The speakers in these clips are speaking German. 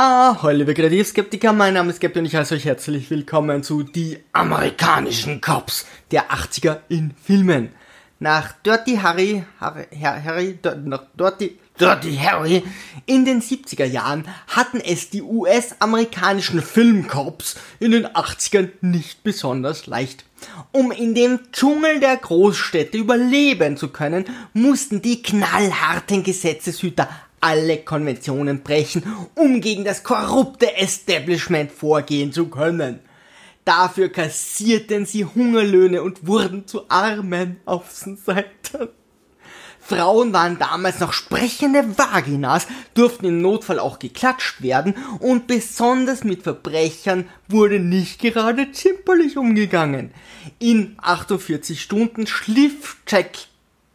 Ah, hallo liebe Kreativskeptiker, mein Name ist Gabby und ich heiße euch herzlich willkommen zu Die amerikanischen Cops der 80er in Filmen. Nach Dirty Harry, Harry, Harry, nach Dirty, Dirty Harry in den 70er Jahren hatten es die US-amerikanischen Filmcops in den 80ern nicht besonders leicht. Um in dem Dschungel der Großstädte überleben zu können, mussten die knallharten Gesetzeshüter alle Konventionen brechen, um gegen das korrupte Establishment vorgehen zu können. Dafür kassierten sie Hungerlöhne und wurden zu armen Außenseitern. Frauen waren damals noch sprechende Vaginas, durften im Notfall auch geklatscht werden und besonders mit Verbrechern wurde nicht gerade zimperlich umgegangen. In 48 Stunden schliff Jack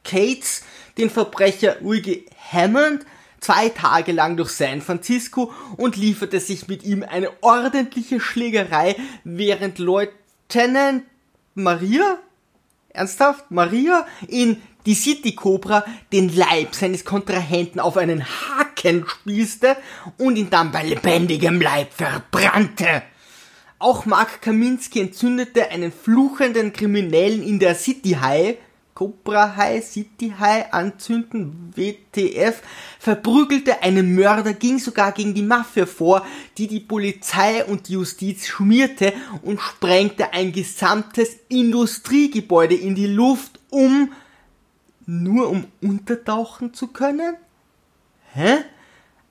Cates den Verbrecher Luigi Hammond zwei Tage lang durch San Francisco und lieferte sich mit ihm eine ordentliche Schlägerei, während Lieutenant Maria, ernsthaft, Maria in die City Cobra den Leib seines Kontrahenten auf einen Haken spießte und ihn dann bei lebendigem Leib verbrannte. Auch Mark Kaminski entzündete einen fluchenden Kriminellen in der City High Cobra High, City High anzünden, WTF, verprügelte einen Mörder, ging sogar gegen die Mafia vor, die die Polizei und die Justiz schmierte und sprengte ein gesamtes Industriegebäude in die Luft, um nur um untertauchen zu können? Hä?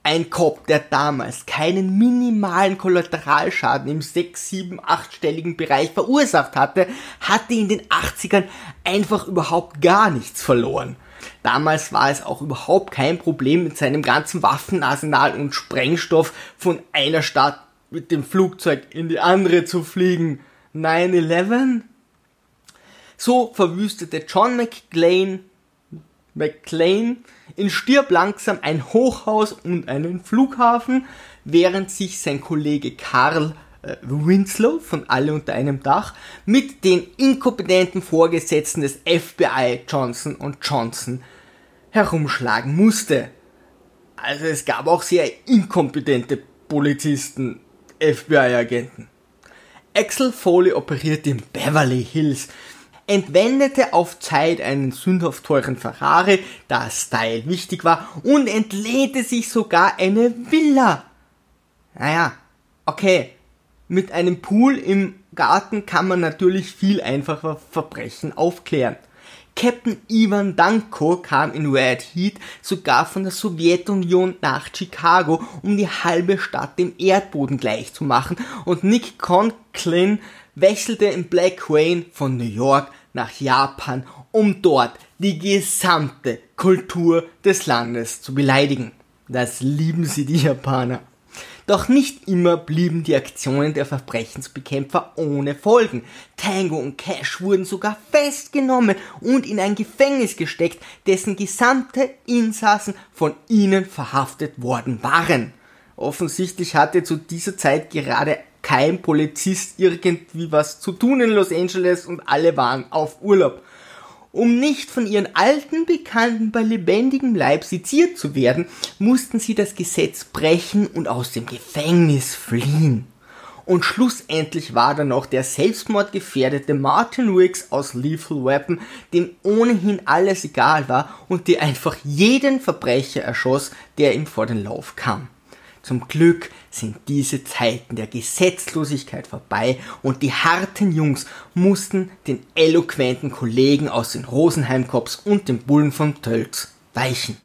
Ein Cop, der damals keinen minimalen Kollateralschaden im 6, 7, 8-stelligen Bereich verursacht hatte, hatte in den 80ern einfach überhaupt gar nichts verloren. Damals war es auch überhaupt kein Problem, mit seinem ganzen Waffenarsenal und Sprengstoff von einer Stadt mit dem Flugzeug in die andere zu fliegen. 9-11? So verwüstete John McClane McLean in Stirb langsam ein Hochhaus und einen Flughafen, während sich sein Kollege Karl äh, Winslow von Alle unter einem Dach mit den inkompetenten Vorgesetzten des FBI Johnson und Johnson herumschlagen musste. Also es gab auch sehr inkompetente Polizisten, FBI-Agenten. Axel Foley operierte in Beverly Hills, entwendete auf Zeit einen sündhaft teuren Ferrari, da Style wichtig war, und entlehnte sich sogar eine Villa. Naja, okay, mit einem Pool im Garten kann man natürlich viel einfacher Verbrechen aufklären. Captain Ivan Danko kam in Red Heat sogar von der Sowjetunion nach Chicago, um die halbe Stadt dem Erdboden gleichzumachen und Nick Conklin wechselte in Black Rain von New York nach Japan, um dort die gesamte Kultur des Landes zu beleidigen. Das lieben sie die Japaner. Doch nicht immer blieben die Aktionen der Verbrechensbekämpfer ohne Folgen. Tango und Cash wurden sogar festgenommen und in ein Gefängnis gesteckt, dessen gesamte Insassen von ihnen verhaftet worden waren. Offensichtlich hatte zu dieser Zeit gerade kein Polizist irgendwie was zu tun in Los Angeles und alle waren auf Urlaub. Um nicht von ihren alten Bekannten bei lebendigem Leib seziert zu werden, mussten sie das Gesetz brechen und aus dem Gefängnis fliehen. Und schlussendlich war dann noch der selbstmordgefährdete Martin Wicks aus Lethal Weapon, dem ohnehin alles egal war und der einfach jeden Verbrecher erschoss, der ihm vor den Lauf kam. Zum Glück sind diese Zeiten der Gesetzlosigkeit vorbei und die harten Jungs mussten den eloquenten Kollegen aus den Rosenheim Cops und den Bullen von Tölz weichen.